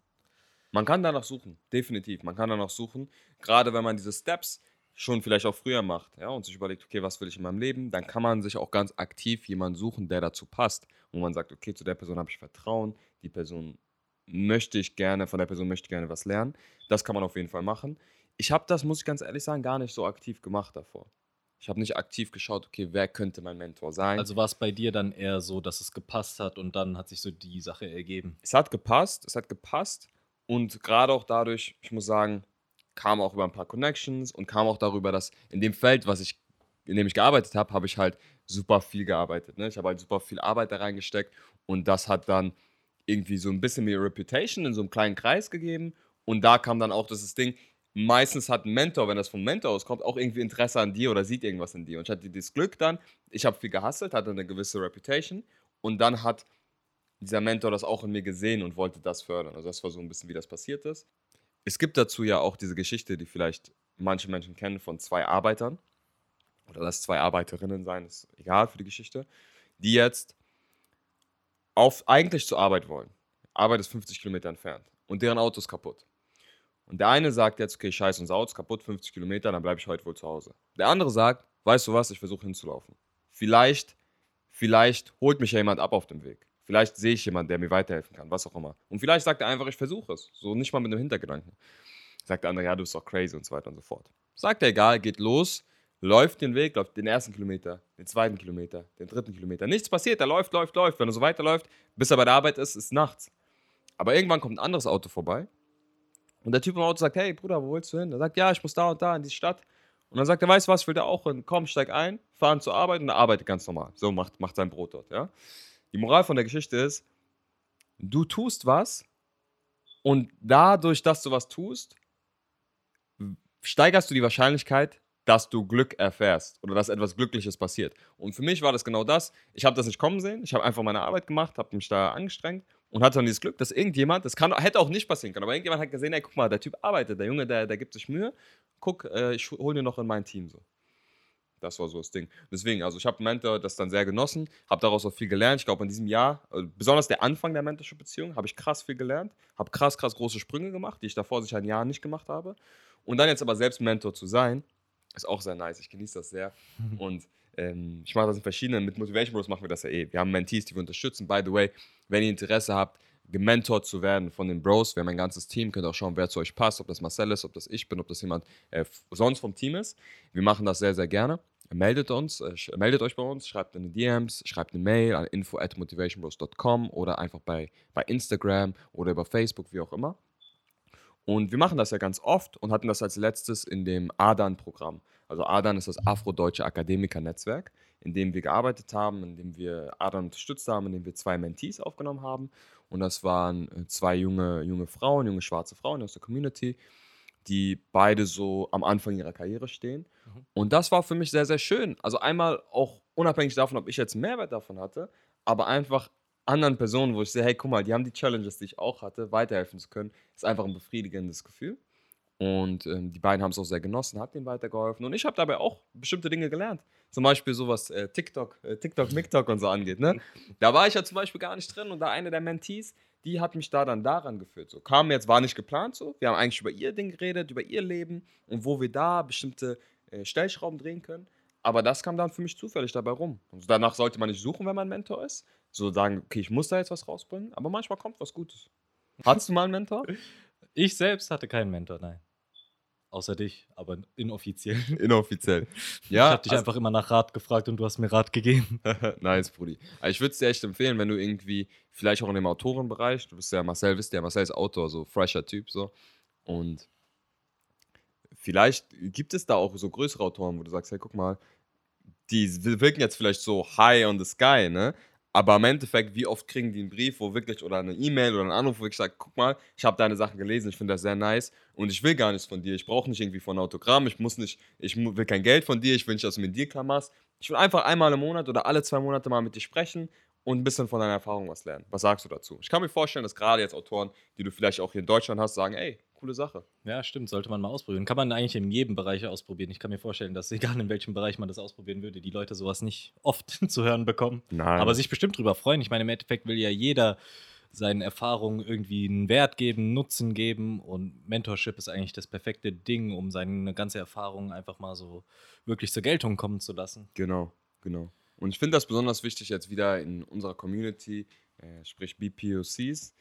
Man kann danach suchen, definitiv. Man kann danach suchen, gerade wenn man diese Steps schon vielleicht auch früher macht, ja, und sich überlegt, okay, was will ich in meinem Leben, dann kann man sich auch ganz aktiv jemanden suchen, der dazu passt, wo man sagt, okay, zu der Person habe ich Vertrauen, die Person möchte ich gerne, von der Person möchte ich gerne was lernen. Das kann man auf jeden Fall machen. Ich habe das, muss ich ganz ehrlich sagen, gar nicht so aktiv gemacht davor. Ich habe nicht aktiv geschaut, okay, wer könnte mein Mentor sein. Also war es bei dir dann eher so, dass es gepasst hat und dann hat sich so die Sache ergeben. es hat gepasst, es hat gepasst und gerade auch dadurch, ich muss sagen, kam auch über ein paar Connections und kam auch darüber, dass in dem Feld, was ich, in dem ich gearbeitet habe, habe ich halt super viel gearbeitet. Ne? Ich habe halt super viel Arbeit da reingesteckt und das hat dann irgendwie so ein bisschen mehr Reputation in so einem kleinen Kreis gegeben und da kam dann auch das Ding, meistens hat ein Mentor, wenn das vom Mentor auskommt, auch irgendwie Interesse an dir oder sieht irgendwas in dir. Und ich hatte dieses Glück dann, ich habe viel gehustelt, hatte eine gewisse Reputation und dann hat dieser Mentor das auch in mir gesehen und wollte das fördern. Also das war so ein bisschen, wie das passiert ist. Es gibt dazu ja auch diese Geschichte, die vielleicht manche Menschen kennen, von zwei Arbeitern. Oder lass zwei Arbeiterinnen sein, ist egal für die Geschichte. Die jetzt auf, eigentlich zur Arbeit wollen. Arbeit ist 50 Kilometer entfernt. Und deren Auto ist kaputt. Und der eine sagt jetzt, okay, scheiße, unser Auto ist kaputt, 50 Kilometer, dann bleibe ich heute wohl zu Hause. Der andere sagt, weißt du was, ich versuche hinzulaufen. Vielleicht, vielleicht holt mich ja jemand ab auf dem Weg. Vielleicht sehe ich jemanden, der mir weiterhelfen kann, was auch immer. Und vielleicht sagt er einfach, ich versuche es. So nicht mal mit einem Hintergedanken. Sagt der andere, ja, du bist doch crazy und so weiter und so fort. Sagt er, egal, geht los, läuft den Weg, läuft den ersten Kilometer, den zweiten Kilometer, den dritten Kilometer. Nichts passiert, er läuft, läuft, läuft. Wenn er so weiterläuft, bis er bei der Arbeit ist, ist nachts. Aber irgendwann kommt ein anderes Auto vorbei und der Typ im Auto sagt, hey Bruder, wo willst du hin? Er sagt, ja, ich muss da und da in die Stadt. Und dann sagt er, weißt du was, ich will da auch hin. Komm, steig ein, fahren zur Arbeit und er arbeitet ganz normal. So macht, macht sein Brot dort, ja. Die Moral von der Geschichte ist, du tust was und dadurch, dass du was tust, steigerst du die Wahrscheinlichkeit, dass du Glück erfährst oder dass etwas Glückliches passiert. Und für mich war das genau das. Ich habe das nicht kommen sehen. Ich habe einfach meine Arbeit gemacht, habe mich da angestrengt und hatte dann dieses Glück, dass irgendjemand, das kann, hätte auch nicht passieren können, aber irgendjemand hat gesehen, ey, guck mal, der Typ arbeitet, der Junge, der, der gibt sich Mühe. Guck, äh, ich hole den noch in mein Team so. Das war so das Ding. Deswegen, also ich habe Mentor das dann sehr genossen, habe daraus auch viel gelernt. Ich glaube, in diesem Jahr, äh, besonders der Anfang der Mentorship-Beziehung, habe ich krass viel gelernt, habe krass, krass große Sprünge gemacht, die ich davor sicher ein Jahr nicht gemacht habe. Und dann jetzt aber selbst Mentor zu sein, ist auch sehr nice. Ich genieße das sehr. Und ähm, ich mache das in verschiedenen, mit Motivation Bros machen wir das ja eh. Wir haben Mentees, die wir unterstützen. By the way, wenn ihr Interesse habt, gementort zu werden von den Bros, wir haben ein ganzes Team, könnt auch schauen, wer zu euch passt, ob das Marcel ist, ob das ich bin, ob das jemand äh, sonst vom Team ist. Wir machen das sehr, sehr gerne. Meldet uns, äh, meldet euch bei uns, schreibt in die DMs, schreibt eine Mail an info at motivationbros.com oder einfach bei, bei Instagram oder über Facebook, wie auch immer. Und wir machen das ja ganz oft und hatten das als letztes in dem ADAN-Programm. Also ADAN ist das Afrodeutsche Akademiker-Netzwerk, in dem wir gearbeitet haben, in dem wir ADAN unterstützt haben, in dem wir zwei Mentees aufgenommen haben. Und das waren äh, zwei junge, junge Frauen, junge schwarze Frauen aus der Community, die beide so am Anfang ihrer Karriere stehen. Mhm. Und das war für mich sehr, sehr schön. Also einmal auch unabhängig davon, ob ich jetzt Mehrwert davon hatte, aber einfach anderen Personen, wo ich sehe, hey, guck mal, die haben die Challenges, die ich auch hatte, weiterhelfen zu können, ist einfach ein befriedigendes Gefühl. Und ähm, die beiden haben es auch sehr genossen, hat denen weitergeholfen. Und ich habe dabei auch bestimmte Dinge gelernt. Zum Beispiel sowas äh, TikTok, äh, TikTok, MikTok und so angeht. Ne? Da war ich ja zum Beispiel gar nicht drin und da eine der Mentees, die hat mich da dann daran geführt. So kam jetzt, war nicht geplant so. Wir haben eigentlich über ihr Ding geredet, über ihr Leben und wo wir da bestimmte äh, Stellschrauben drehen können. Aber das kam dann für mich zufällig dabei rum. Und danach sollte man nicht suchen, wenn man Mentor ist. So sagen, okay, ich muss da jetzt was rausbringen. Aber manchmal kommt was Gutes. Hattest du mal einen Mentor? Ich selbst hatte keinen Mentor, nein. Außer dich, aber inoffiziell. Inoffiziell. ich Ja, habe dich also- einfach immer nach Rat gefragt und du hast mir Rat gegeben. nice, Brudi. Also ich würde es dir echt empfehlen, wenn du irgendwie, vielleicht auch in dem Autorenbereich, du bist ja Marcel, wisst ihr, Marcel ist Autor, so fresher Typ, so. Und vielleicht gibt es da auch so größere Autoren, wo du sagst, hey, guck mal, die wirken jetzt vielleicht so high on the sky, ne? Aber im Endeffekt, wie oft kriegen die einen Brief, wo wirklich, oder eine E-Mail oder einen Anruf, wo ich sage, guck mal, ich habe deine Sachen gelesen, ich finde das sehr nice und ich will gar nichts von dir. Ich brauche nicht irgendwie von Autogramm, ich muss nicht, ich will kein Geld von dir, ich will nicht, dass du mit dir klar machst. Ich will einfach einmal im Monat oder alle zwei Monate mal mit dir sprechen und ein bisschen von deiner Erfahrung was lernen. Was sagst du dazu? Ich kann mir vorstellen, dass gerade jetzt Autoren, die du vielleicht auch hier in Deutschland hast, sagen, ey, coole Sache. Ja, stimmt, sollte man mal ausprobieren. Kann man eigentlich in jedem Bereich ausprobieren. Ich kann mir vorstellen, dass egal in welchem Bereich man das ausprobieren würde, die Leute sowas nicht oft zu hören bekommen. Nein. Aber sich bestimmt drüber freuen. Ich meine, im Endeffekt will ja jeder seinen Erfahrungen irgendwie einen Wert geben, einen Nutzen geben. Und Mentorship ist eigentlich das perfekte Ding, um seine ganze Erfahrung einfach mal so wirklich zur Geltung kommen zu lassen. Genau, genau. Und ich finde das besonders wichtig jetzt wieder in unserer Community, äh, sprich BPOCs,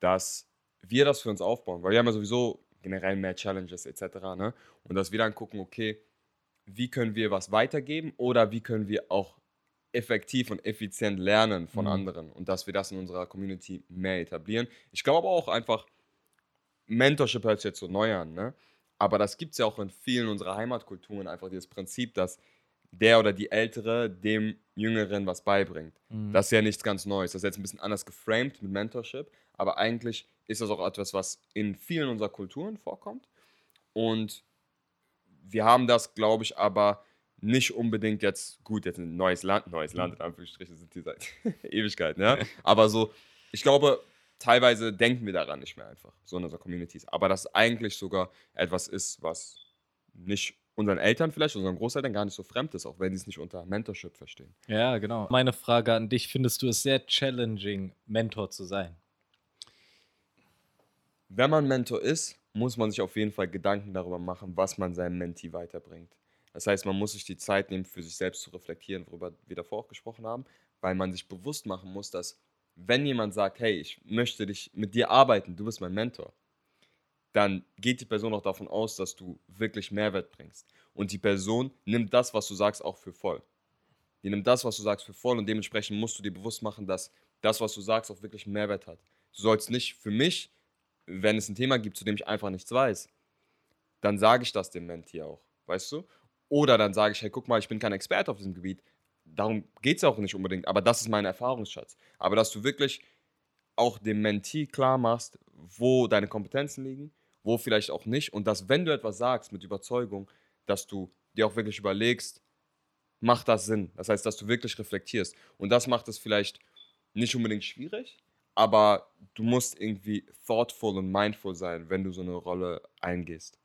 dass wir das für uns aufbauen, weil wir haben ja sowieso generell mehr Challenges etc. Ne? Und dass wir dann gucken, okay, wie können wir was weitergeben oder wie können wir auch effektiv und effizient lernen von Mhm. anderen und dass wir das in unserer Community mehr etablieren. Ich glaube aber auch einfach, Mentorship hört sich jetzt so neu an, ne? aber das gibt es ja auch in vielen unserer Heimatkulturen, einfach dieses Prinzip, dass der oder die Ältere dem Jüngeren was beibringt. Mhm. Das ist ja nichts ganz Neues. Das ist jetzt ein bisschen anders geframed mit Mentorship, aber eigentlich ist das auch etwas, was in vielen unserer Kulturen vorkommt. Und wir haben das, glaube ich, aber nicht unbedingt jetzt, gut, jetzt ein neues Land, neues Land, in Anführungsstrichen sind die seit Ewigkeiten, ja. Aber so, ich glaube, teilweise denken wir daran nicht mehr einfach, so in unseren Communities. Aber das eigentlich sogar etwas ist, was nicht unseren Eltern vielleicht, unseren Großeltern gar nicht so fremd ist, auch wenn sie es nicht unter Mentorship verstehen. Ja, genau. Meine Frage an dich: Findest du es sehr challenging, Mentor zu sein? Wenn man Mentor ist, muss man sich auf jeden Fall Gedanken darüber machen, was man seinem Mentee weiterbringt. Das heißt, man muss sich die Zeit nehmen, für sich selbst zu reflektieren, worüber wir davor auch gesprochen haben, weil man sich bewusst machen muss, dass wenn jemand sagt, hey, ich möchte dich mit dir arbeiten, du bist mein Mentor, dann geht die Person auch davon aus, dass du wirklich Mehrwert bringst. Und die Person nimmt das, was du sagst, auch für voll. Die nimmt das, was du sagst, für voll und dementsprechend musst du dir bewusst machen, dass das, was du sagst, auch wirklich Mehrwert hat. Du sollst nicht für mich, wenn es ein Thema gibt, zu dem ich einfach nichts weiß, dann sage ich das dem Mentee auch, weißt du? Oder dann sage ich, hey, guck mal, ich bin kein Experte auf diesem Gebiet. Darum geht es auch nicht unbedingt, aber das ist mein Erfahrungsschatz. Aber dass du wirklich auch dem Mentee klar machst, wo deine Kompetenzen liegen, wo vielleicht auch nicht. Und dass, wenn du etwas sagst mit Überzeugung, dass du dir auch wirklich überlegst, macht das Sinn? Das heißt, dass du wirklich reflektierst. Und das macht es vielleicht nicht unbedingt schwierig, aber du musst irgendwie thoughtful und mindful sein, wenn du so eine Rolle eingehst.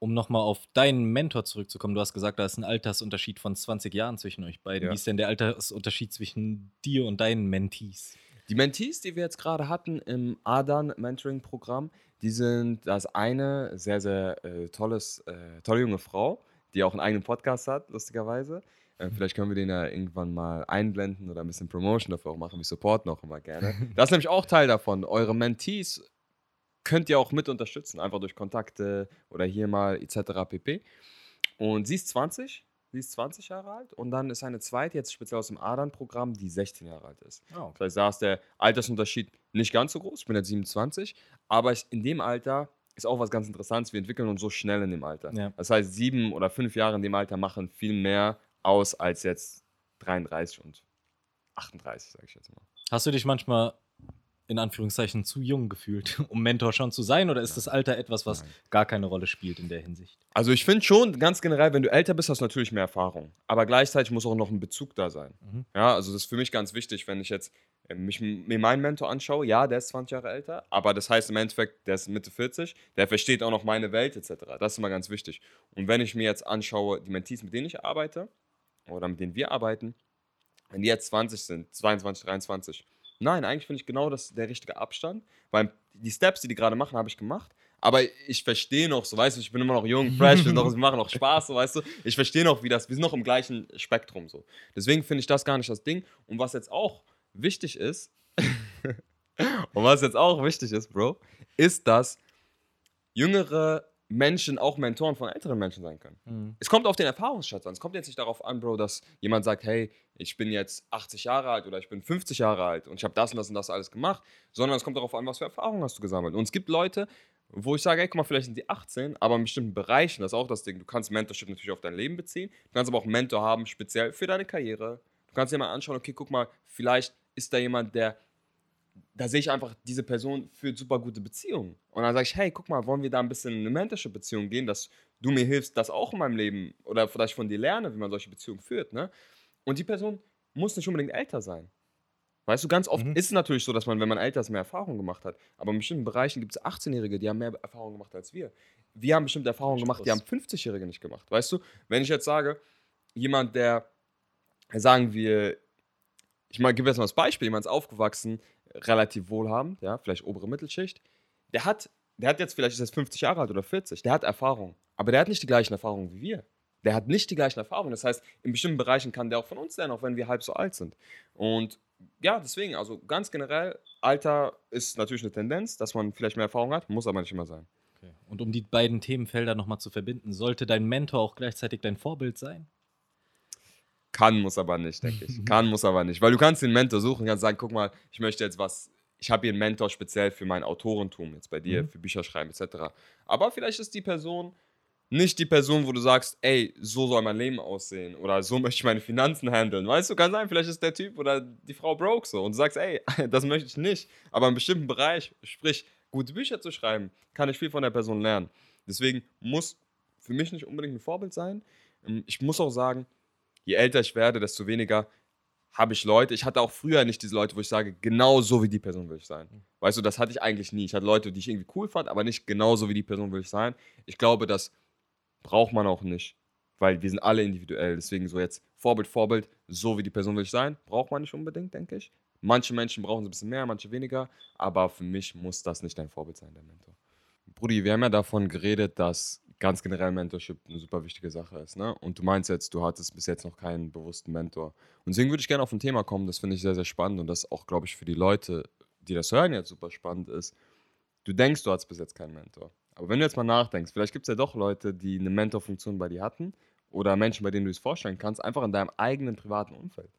Um nochmal auf deinen Mentor zurückzukommen, du hast gesagt, da ist ein Altersunterschied von 20 Jahren zwischen euch beiden. Ja. Wie ist denn der Altersunterschied zwischen dir und deinen Mentees? Die Mentees, die wir jetzt gerade hatten im Adan Mentoring Programm, die sind das eine sehr, sehr äh, tolles, äh, tolle junge Frau, die auch einen eigenen Podcast hat, lustigerweise. Äh, vielleicht können wir den ja irgendwann mal einblenden oder ein bisschen Promotion dafür auch machen. Wir supporten auch immer gerne. Das ist nämlich auch Teil davon. Eure Mentees könnt ihr auch mit unterstützen, einfach durch Kontakte oder hier mal etc. pp. Und sie ist 20, sie ist 20 Jahre alt und dann ist eine zweite, jetzt speziell aus dem Adan-Programm, die 16 Jahre alt ist. Oh, Das heißt, da ist der Altersunterschied nicht ganz so groß. Ich bin jetzt 27, aber ich, in dem Alter ist auch was ganz Interessantes. Wir entwickeln uns so schnell in dem Alter. Ja. Das heißt, sieben oder fünf Jahre in dem Alter machen viel mehr aus als jetzt 33 und 38, sage ich jetzt mal. Hast du dich manchmal in Anführungszeichen zu jung gefühlt, um Mentor schon zu sein? Oder ist das Alter etwas, was Nein. gar keine Rolle spielt in der Hinsicht? Also ich finde schon, ganz generell, wenn du älter bist, hast du natürlich mehr Erfahrung. Aber gleichzeitig muss auch noch ein Bezug da sein. Mhm. Ja, also das ist für mich ganz wichtig, wenn ich jetzt äh, mich, mir meinen Mentor anschaue, ja, der ist 20 Jahre älter, aber das heißt im Endeffekt, der ist Mitte 40, der versteht auch noch meine Welt etc. Das ist immer ganz wichtig. Und wenn ich mir jetzt anschaue, die Mentees, mit denen ich arbeite oder mit denen wir arbeiten, wenn die jetzt 20 sind, 22, 23, nein, eigentlich finde ich genau das der richtige Abstand, weil die Steps, die die gerade machen, habe ich gemacht. Aber ich verstehe noch, so weißt du, ich bin immer noch jung, fresh, wir noch- wir machen noch Spaß, so weißt du. Ich verstehe noch, wie das, wir sind noch im gleichen Spektrum so. Deswegen finde ich das gar nicht das Ding. Und was jetzt auch wichtig ist, und was jetzt auch wichtig ist, Bro, ist, dass jüngere Menschen auch Mentoren von älteren Menschen sein können. Mhm. Es kommt auf den Erfahrungsschatz an. Es kommt jetzt nicht darauf an, Bro, dass jemand sagt, hey, ich bin jetzt 80 Jahre alt oder ich bin 50 Jahre alt und ich habe das und das und das alles gemacht, sondern es kommt darauf an, was für Erfahrungen hast du gesammelt. Und es gibt Leute, wo ich sage, ey, guck mal, vielleicht sind die 18, aber in bestimmten Bereichen, das ist auch das Ding, du kannst Mentorship natürlich auf dein Leben beziehen, du kannst aber auch einen Mentor haben, speziell für deine Karriere. Du kannst dir mal anschauen, okay, guck mal, vielleicht ist da jemand, der da sehe ich einfach, diese Person führt super gute Beziehungen. Und dann sage ich, hey, guck mal, wollen wir da ein bisschen in eine Mentorship-Beziehung gehen, dass du mir hilfst, das auch in meinem Leben oder vielleicht von dir lerne, wie man solche Beziehungen führt. Ne? Und die Person muss nicht unbedingt älter sein. Weißt du, ganz oft Mhm. ist es natürlich so, dass man, wenn man älter ist, mehr Erfahrung gemacht hat. Aber in bestimmten Bereichen gibt es 18-Jährige, die haben mehr Erfahrung gemacht als wir. Wir haben bestimmte Erfahrungen gemacht, die haben Stress. 50-Jährige nicht gemacht. Weißt du, wenn ich jetzt sage, jemand, der, sagen wir, ich mal, gebe jetzt mal das Beispiel, jemand ist aufgewachsen, relativ wohlhabend, ja, vielleicht obere Mittelschicht, der hat, der hat jetzt vielleicht ist jetzt 50 Jahre alt oder 40, der hat Erfahrung, aber der hat nicht die gleichen Erfahrungen wie wir. Der hat nicht die gleichen Erfahrungen. Das heißt, in bestimmten Bereichen kann der auch von uns lernen, auch wenn wir halb so alt sind. Und ja, deswegen, also ganz generell, Alter ist natürlich eine Tendenz, dass man vielleicht mehr Erfahrung hat, muss aber nicht immer sein. Okay. Und um die beiden Themenfelder nochmal zu verbinden, sollte dein Mentor auch gleichzeitig dein Vorbild sein? Kann, muss aber nicht, denke ich. Kann, muss aber nicht. Weil du kannst den Mentor suchen, kannst sagen, guck mal, ich möchte jetzt was, ich habe hier einen Mentor speziell für mein Autorentum, jetzt bei dir, Mhm. für Bücher schreiben etc. Aber vielleicht ist die Person nicht die Person, wo du sagst, ey, so soll mein Leben aussehen oder so möchte ich meine Finanzen handeln. Weißt du, kann sein, vielleicht ist der Typ oder die Frau broke so und du sagst, ey, das möchte ich nicht. Aber in einem bestimmten Bereich, sprich, gute Bücher zu schreiben, kann ich viel von der Person lernen. Deswegen muss für mich nicht unbedingt ein Vorbild sein. Ähm, Ich muss auch sagen, je älter ich werde, desto weniger habe ich Leute. Ich hatte auch früher nicht diese Leute, wo ich sage, genau so wie die Person will ich sein. Weißt du, das hatte ich eigentlich nie. Ich hatte Leute, die ich irgendwie cool fand, aber nicht genauso wie die Person will ich sein. Ich glaube, das braucht man auch nicht, weil wir sind alle individuell. Deswegen so jetzt Vorbild, Vorbild, so wie die Person will ich sein, braucht man nicht unbedingt, denke ich. Manche Menschen brauchen es ein bisschen mehr, manche weniger, aber für mich muss das nicht dein Vorbild sein, der Mentor. Brudi, wir haben ja davon geredet, dass ganz generell Mentorship eine super wichtige Sache ist. Ne? Und du meinst jetzt, du hattest bis jetzt noch keinen bewussten Mentor. Und deswegen würde ich gerne auf ein Thema kommen, das finde ich sehr, sehr spannend und das auch, glaube ich, für die Leute, die das hören, jetzt super spannend ist. Du denkst, du hattest bis jetzt keinen Mentor. Aber wenn du jetzt mal nachdenkst, vielleicht gibt es ja doch Leute, die eine Mentorfunktion bei dir hatten oder Menschen, bei denen du es vorstellen kannst, einfach in deinem eigenen privaten Umfeld.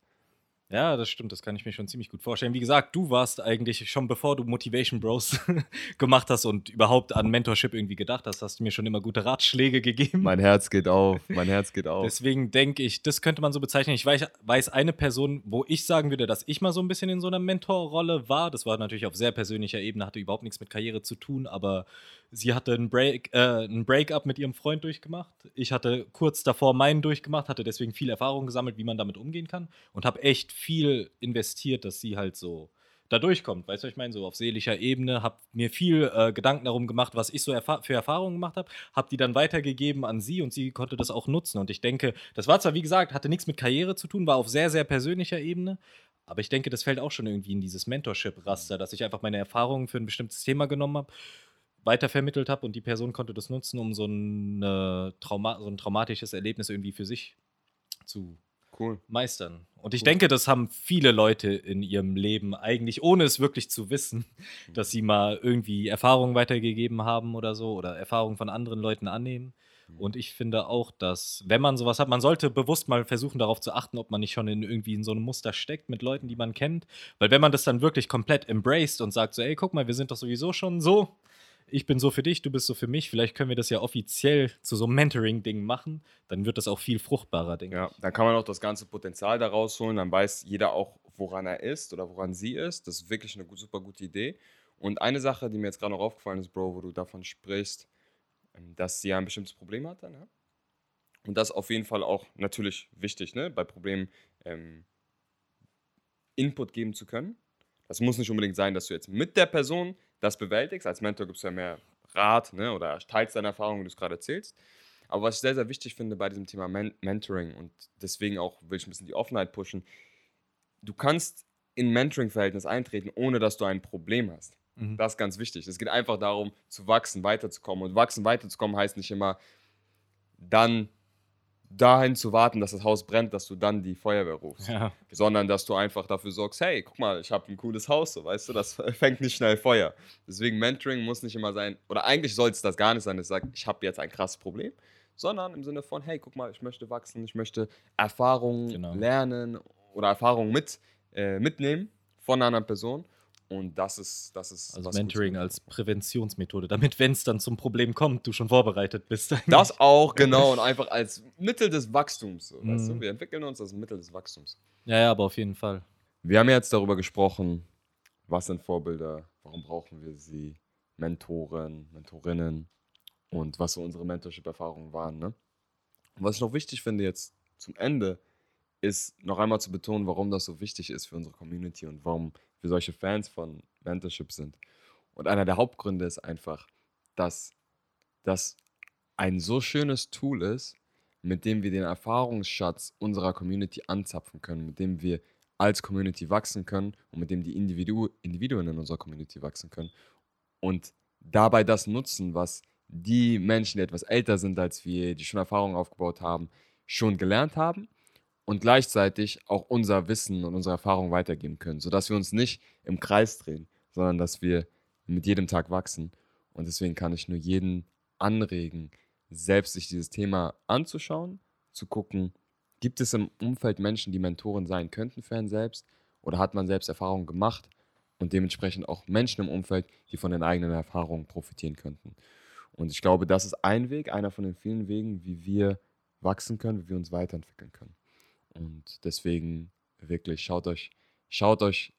Ja, das stimmt, das kann ich mir schon ziemlich gut vorstellen. Wie gesagt, du warst eigentlich schon bevor du Motivation Bros gemacht hast und überhaupt an Mentorship irgendwie gedacht hast, hast du mir schon immer gute Ratschläge gegeben. Mein Herz geht auf, mein Herz geht auf. Deswegen denke ich, das könnte man so bezeichnen. Ich weiß, weiß eine Person, wo ich sagen würde, dass ich mal so ein bisschen in so einer Mentorrolle war. Das war natürlich auf sehr persönlicher Ebene, hatte überhaupt nichts mit Karriere zu tun, aber sie hatte ein Break, äh, ein Breakup mit ihrem Freund durchgemacht. Ich hatte kurz davor meinen durchgemacht, hatte deswegen viel Erfahrung gesammelt, wie man damit umgehen kann und habe echt viel investiert, dass sie halt so da durchkommt. Weißt du, was ich meine? So auf seelischer Ebene, habe mir viel äh, Gedanken darum gemacht, was ich so erfa für Erfahrungen gemacht habe, habe die dann weitergegeben an sie und sie konnte das auch nutzen. Und ich denke, das war zwar, wie gesagt, hatte nichts mit Karriere zu tun, war auf sehr, sehr persönlicher Ebene, aber ich denke, das fällt auch schon irgendwie in dieses Mentorship-Raster, dass ich einfach meine Erfahrungen für ein bestimmtes Thema genommen habe, weitervermittelt habe und die Person konnte das nutzen, um so, eine Trauma so ein traumatisches Erlebnis irgendwie für sich zu Cool. meistern. Und ich Cool. denke, das haben viele Leute in ihrem Leben eigentlich, ohne es wirklich zu wissen, dass sie mal irgendwie Erfahrungen weitergegeben haben oder so oder Erfahrungen von anderen Leuten annehmen. Und ich finde auch, dass, wenn man sowas hat, man sollte bewusst mal versuchen, darauf zu achten, ob man nicht schon in irgendwie in so einem Muster steckt mit Leuten, die man kennt. Weil wenn man das dann wirklich komplett embraced und sagt so, ey, guck mal, wir sind doch sowieso schon so, ich bin so für dich, du bist so für mich, vielleicht können wir das ja offiziell zu so einem Mentoring-Ding machen, dann wird das auch viel fruchtbarer, denke Ja, ich. dann kann man auch das ganze Potenzial da rausholen. Dann weiß jeder auch, woran er ist oder woran sie ist. Das ist wirklich eine super gute Idee. Und eine Sache, die mir jetzt gerade noch aufgefallen ist, Bro, wo du davon sprichst, ähm, dass sie ja ein bestimmtes Problem hatte. Ne? Und das ist auf jeden Fall auch natürlich wichtig, ne? bei Problemen ähm, Input geben zu können. Das muss nicht unbedingt sein, dass du jetzt mit der Person das bewältigst. Als Mentor gibt es ja mehr Rat ne? oder teilst deine Erfahrungen, wie du es gerade erzählst. Aber was ich sehr, sehr wichtig finde bei diesem Thema Men Mentoring und deswegen auch will ich ein bisschen die Offenheit pushen, du kannst in Mentoring-Verhältnis eintreten, ohne dass du ein Problem hast. Mhm. Das ist ganz wichtig. Es geht einfach darum, zu wachsen, weiterzukommen. Und wachsen, weiterzukommen heißt nicht immer, dann dahin zu warten, dass das Haus brennt, dass du dann die Feuerwehr rufst. Ja. Sondern dass du einfach dafür sorgst, hey, guck mal, ich habe ein cooles Haus, so, weißt du, das fängt nicht schnell Feuer. Deswegen Mentoring muss nicht immer sein, oder eigentlich soll es das gar nicht sein, dass ich sage, ich habe jetzt ein krasses Problem, sondern im Sinne von, hey, guck mal, ich möchte wachsen, ich möchte Erfahrungen Genau. lernen oder Erfahrungen mit, äh, mitnehmen von einer anderen Person. Und das ist, das ist Also Mentoring als Präventionsmethode, damit, wenn es dann zum Problem kommt, du schon vorbereitet bist. Das auch, genau, und einfach als Mittel des Wachstums. So, weißt du? Mhm. Wir entwickeln uns als Mittel des Wachstums. Ja, ja, aber auf jeden Fall. Wir haben jetzt darüber gesprochen, was sind Vorbilder, warum brauchen wir sie, Mentoren, Mentorinnen und was so unsere Mentorship-Erfahrungen waren. Ne? Und was ich noch wichtig finde jetzt zum Ende, ist noch einmal zu betonen, warum das so wichtig ist für unsere Community und warum wir solche Fans von Mentorship sind. Und einer der Hauptgründe ist einfach, dass das ein so schönes Tool ist, mit dem wir den Erfahrungsschatz unserer Community anzapfen können, mit dem wir als Community wachsen können und mit dem die Individu Individuen in unserer Community wachsen können und dabei das nutzen, was die Menschen, die etwas älter sind als wir, die schon Erfahrungen aufgebaut haben, schon gelernt haben und gleichzeitig auch unser Wissen und unsere Erfahrungen weitergeben können, sodass wir uns nicht im Kreis drehen, sondern dass wir mit jedem Tag wachsen. Und deswegen kann ich nur jeden anregen, selbst sich dieses Thema anzuschauen, zu gucken, gibt es im Umfeld Menschen, die Mentoren sein könnten für einen selbst oder hat man selbst Erfahrungen gemacht und dementsprechend auch Menschen im Umfeld, die von den eigenen Erfahrungen profitieren könnten. Und ich glaube, das ist ein Weg, einer von den vielen Wegen, wie wir wachsen können, wie wir uns weiterentwickeln können. Und deswegen wirklich schaut euch, schaut euch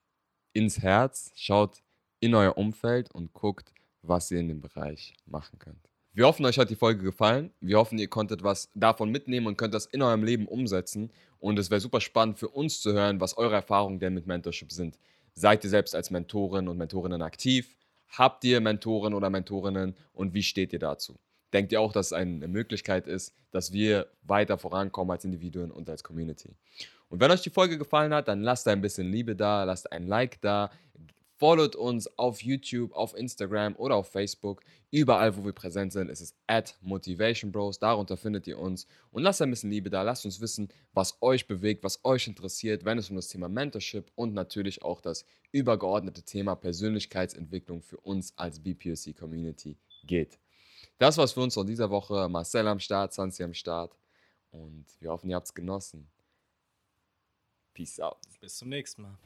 ins Herz, schaut in euer Umfeld und guckt, was ihr in dem Bereich machen könnt. Wir hoffen, euch hat die Folge gefallen. Wir hoffen, ihr konntet was davon mitnehmen und könnt das in eurem Leben umsetzen. Und es wäre super spannend für uns zu hören, was eure Erfahrungen denn mit Mentorship sind. Seid ihr selbst als Mentorin und Mentorinnen aktiv? Habt ihr Mentoren oder Mentorinnen und wie steht ihr dazu? Denkt ihr auch, dass es eine Möglichkeit ist, dass wir weiter vorankommen als Individuen und als Community? Und wenn euch die Folge gefallen hat, dann lasst ein bisschen Liebe da, lasst ein Like da, followt uns auf YouTube, auf Instagram oder auf Facebook. Überall, wo wir präsent sind, ist es at Motivation Bros. Darunter findet ihr uns. Und lasst ein bisschen Liebe da. Lasst uns wissen, was euch bewegt, was euch interessiert, wenn es um das Thema Mentorship und natürlich auch das übergeordnete Thema Persönlichkeitsentwicklung für uns als BPOC Community geht. Das war's für uns von dieser Woche. Marcel am Start, Sansi am Start. Und wir hoffen, ihr habt's genossen. Peace out. Bis zum nächsten Mal.